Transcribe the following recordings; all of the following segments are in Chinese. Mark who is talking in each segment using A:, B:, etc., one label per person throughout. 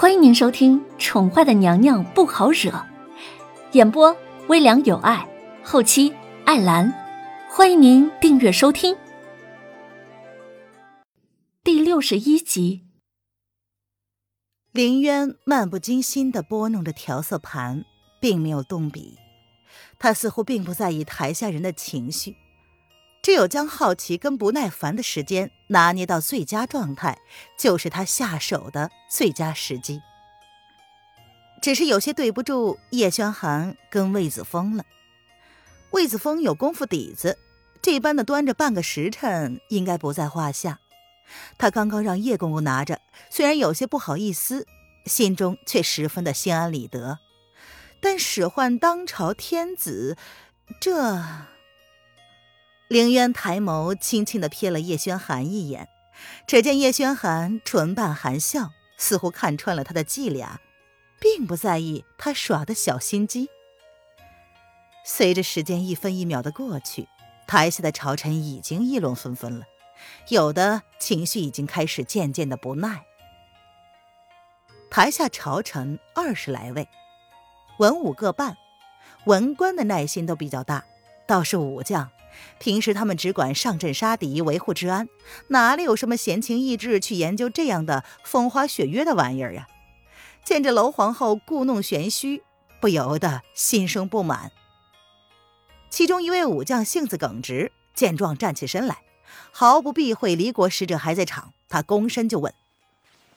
A: 欢迎您收听《宠坏的娘娘不好惹》，演播微凉有爱，后期艾兰。欢迎您订阅收听。第六十一集，
B: 林渊漫不经心的拨弄着调色盘，并没有动笔。他似乎并不在意台下人的情绪。只有将好奇跟不耐烦的时间拿捏到最佳状态，就是他下手的最佳时机。只是有些对不住叶轩寒跟魏子峰了。魏子峰有功夫底子，这般的端着半个时辰应该不在话下。他刚刚让叶公公拿着，虽然有些不好意思，心中却十分的心安理得。但使唤当朝天子，这……凌渊抬眸，轻轻的瞥了叶轩寒一眼，只见叶轩寒唇瓣含笑，似乎看穿了他的伎俩，并不在意他耍的小心机。随着时间一分一秒的过去，台下的朝臣已经议论纷纷了，有的情绪已经开始渐渐的不耐。台下朝臣二十来位，文武各半，文官的耐心都比较大，倒是武将。平时他们只管上阵杀敌、维护治安，哪里有什么闲情逸致去研究这样的风花雪月的玩意儿呀？见着楼皇后故弄玄虚，不由得心生不满。其中一位武将性子耿直，见状站起身来，毫不避讳离国使者还在场，他躬身就问：“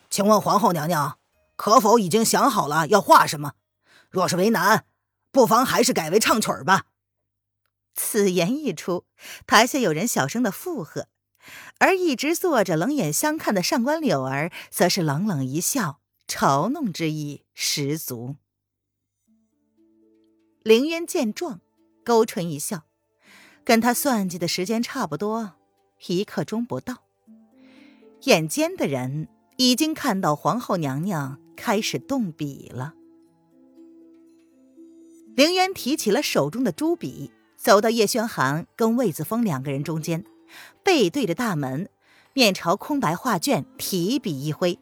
C: 请问皇后娘娘，可否已经想好了要画什么？若是为难，不妨还是改为唱曲儿吧。”
B: 此言一出，台下有人小声的附和，而一直坐着冷眼相看的上官柳儿，则是冷冷一笑，嘲弄之意十足。凌渊见状，勾唇一笑，跟他算计的时间差不多，一刻钟不到。眼尖的人已经看到皇后娘娘开始动笔了。凌渊提起了手中的朱笔。走到叶轩寒跟魏子峰两个人中间，背对着大门，面朝空白画卷，提笔一挥，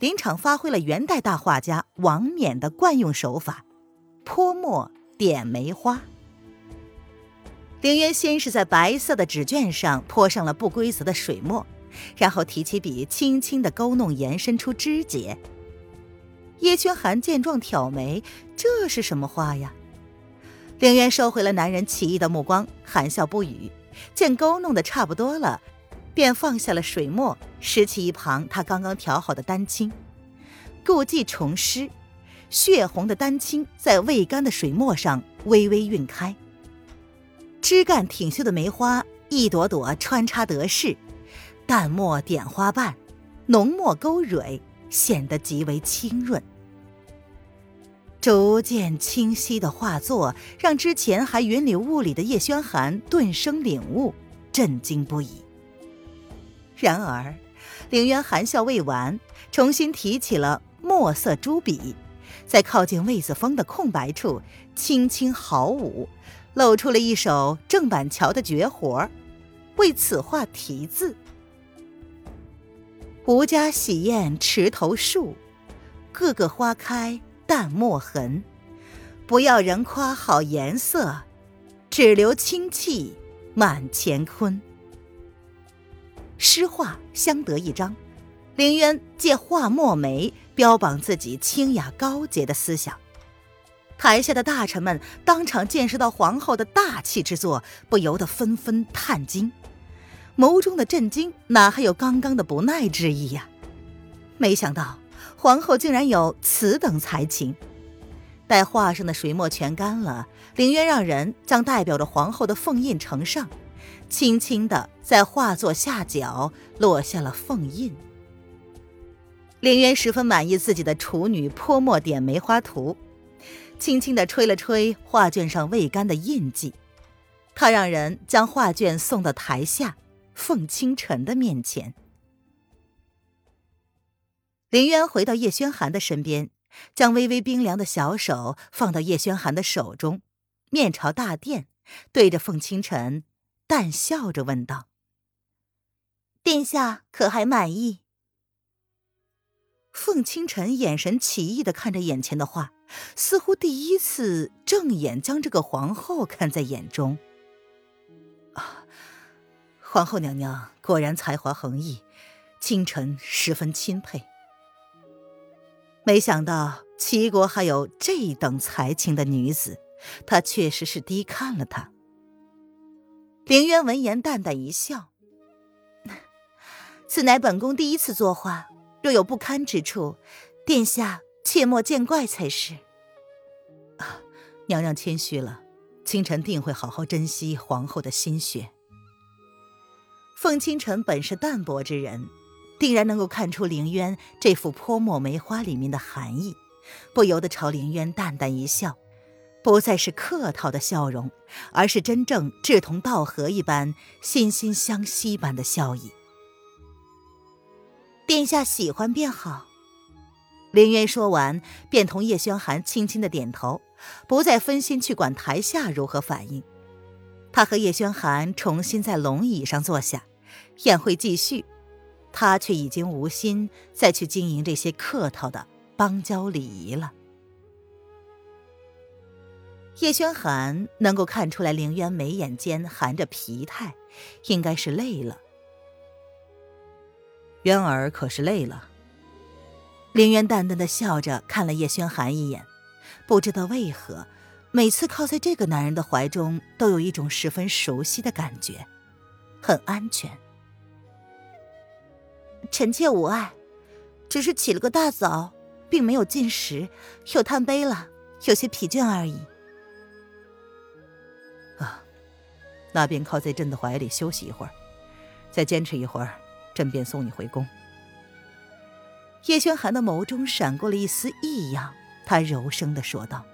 B: 临场发挥了元代大画家王冕的惯用手法，泼墨点梅花。凌渊先是在白色的纸卷上泼上了不规则的水墨，然后提起笔，轻轻的勾弄，延伸出枝节。叶轩寒见状挑眉，这是什么画呀？凌渊收回了男人奇异的目光，含笑不语。见勾弄的差不多了，便放下了水墨，拾起一旁他刚刚调好的丹青，故技重施，血红的丹青在未干的水墨上微微晕开。枝干挺秀的梅花，一朵朵穿插得势，淡墨点花瓣，浓墨勾蕊，显得极为清润。逐渐清晰的画作，让之前还云里雾里的叶轩寒顿生领悟，震惊不已。然而，凌渊含笑未完，重新提起了墨色朱笔，在靠近魏子峰的空白处轻轻毫舞，露出了一手郑板桥的绝活，为此画题字：“吴家喜宴池头树，个个花开。”淡墨痕，不要人夸好颜色，只留清气满乾坤。诗画相得益彰，凌渊借画墨梅标榜自己清雅高洁的思想。台下的大臣们当场见识到皇后的大气之作，不由得纷纷叹惊，眸中的震惊哪还有刚刚的不耐之意呀？没想到。皇后竟然有此等才情！待画上的水墨全干了，凌渊让人将代表着皇后的凤印呈上，轻轻的在画作下角落下了凤印。凌渊十分满意自己的处女泼墨点梅花图，轻轻的吹了吹画卷上未干的印记，他让人将画卷送到台下凤清晨的面前。林渊回到叶轩寒的身边，将微微冰凉的小手放到叶轩寒的手中，面朝大殿，对着凤清晨淡笑着问道：“殿下可还满意？”凤清晨眼神奇异的看着眼前的画，似乎第一次正眼将这个皇后看在眼中。啊，皇后娘娘果然才华横溢，清晨十分钦佩。没想到齐国还有这等才情的女子，她确实是低看了她。凌渊闻言淡淡一笑：“ 此乃本宫第一次作画。”若有不堪之处，殿下切莫见怪才是。啊，娘娘谦虚了，清晨定会好好珍惜皇后的心血。凤清晨本是淡泊之人，定然能够看出凌渊这幅泼墨梅花里面的含义，不由得朝凌渊淡淡一笑，不再是客套的笑容，而是真正志同道合一般、心心相惜般的笑意。殿下喜欢便好。凌渊说完，便同叶轩寒轻轻的点头，不再分心去管台下如何反应。他和叶轩寒重新在龙椅上坐下，宴会继续，他却已经无心再去经营这些客套的邦交礼仪了。叶轩寒能够看出来，凌渊眉眼间含着疲态，应该是累了。渊儿可是累了。凌渊淡淡的笑着看了叶轩寒一眼，不知道为何，每次靠在这个男人的怀中，都有一种十分熟悉的感觉，很安全。臣妾无碍，只是起了个大早，并没有进食，又贪杯了，有些疲倦而已。啊，那便靠在朕的怀里休息一会儿，再坚持一会儿。朕便送你回宫。叶轩寒的眸中闪过了一丝异样，他柔声的说道：“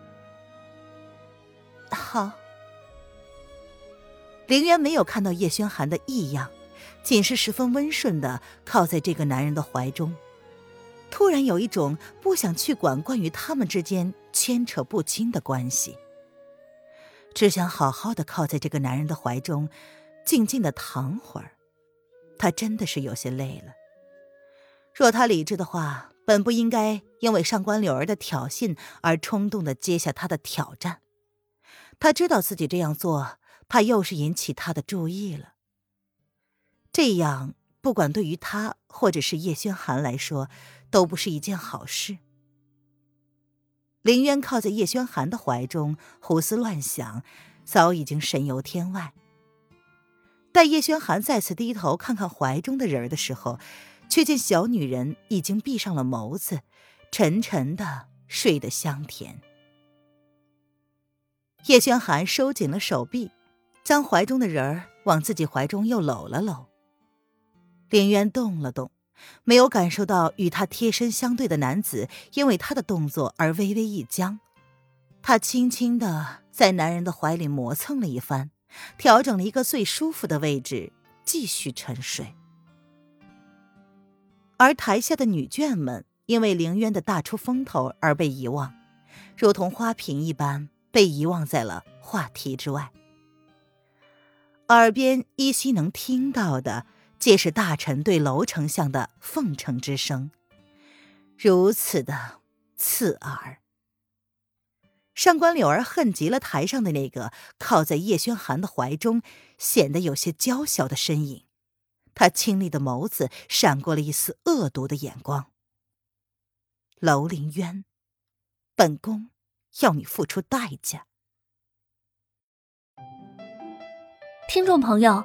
B: 好。”凌渊没有看到叶轩寒的异样，仅是十分温顺的靠在这个男人的怀中，突然有一种不想去管关于他们之间牵扯不清的关系，只想好好的靠在这个男人的怀中，静静的躺会儿。他真的是有些累了。若他理智的话，本不应该因为上官柳儿的挑衅而冲动的接下他的挑战。他知道自己这样做，怕又是引起他的注意了。这样，不管对于他或者是叶轩寒来说，都不是一件好事。林渊靠在叶轩寒的怀中，胡思乱想，早已经神游天外。待叶轩寒再次低头看看怀中的人儿的时候，却见小女人已经闭上了眸子，沉沉的睡得香甜。叶轩寒收紧了手臂，将怀中的人儿往自己怀中又搂了搂。林渊动了动，没有感受到与他贴身相对的男子因为他的动作而微微一僵，他轻轻的在男人的怀里磨蹭了一番。调整了一个最舒服的位置，继续沉睡。而台下的女眷们因为凌渊的大出风头而被遗忘，如同花瓶一般被遗忘在了话题之外。耳边依稀能听到的，皆是大臣对娄丞相的奉承之声，如此的刺耳。上官柳儿恨极了台上的那个靠在叶轩寒的怀中，显得有些娇小的身影。他清丽的眸子闪过了一丝恶毒的眼光。楼凌渊，本宫要你付出代价。
A: 听众朋友，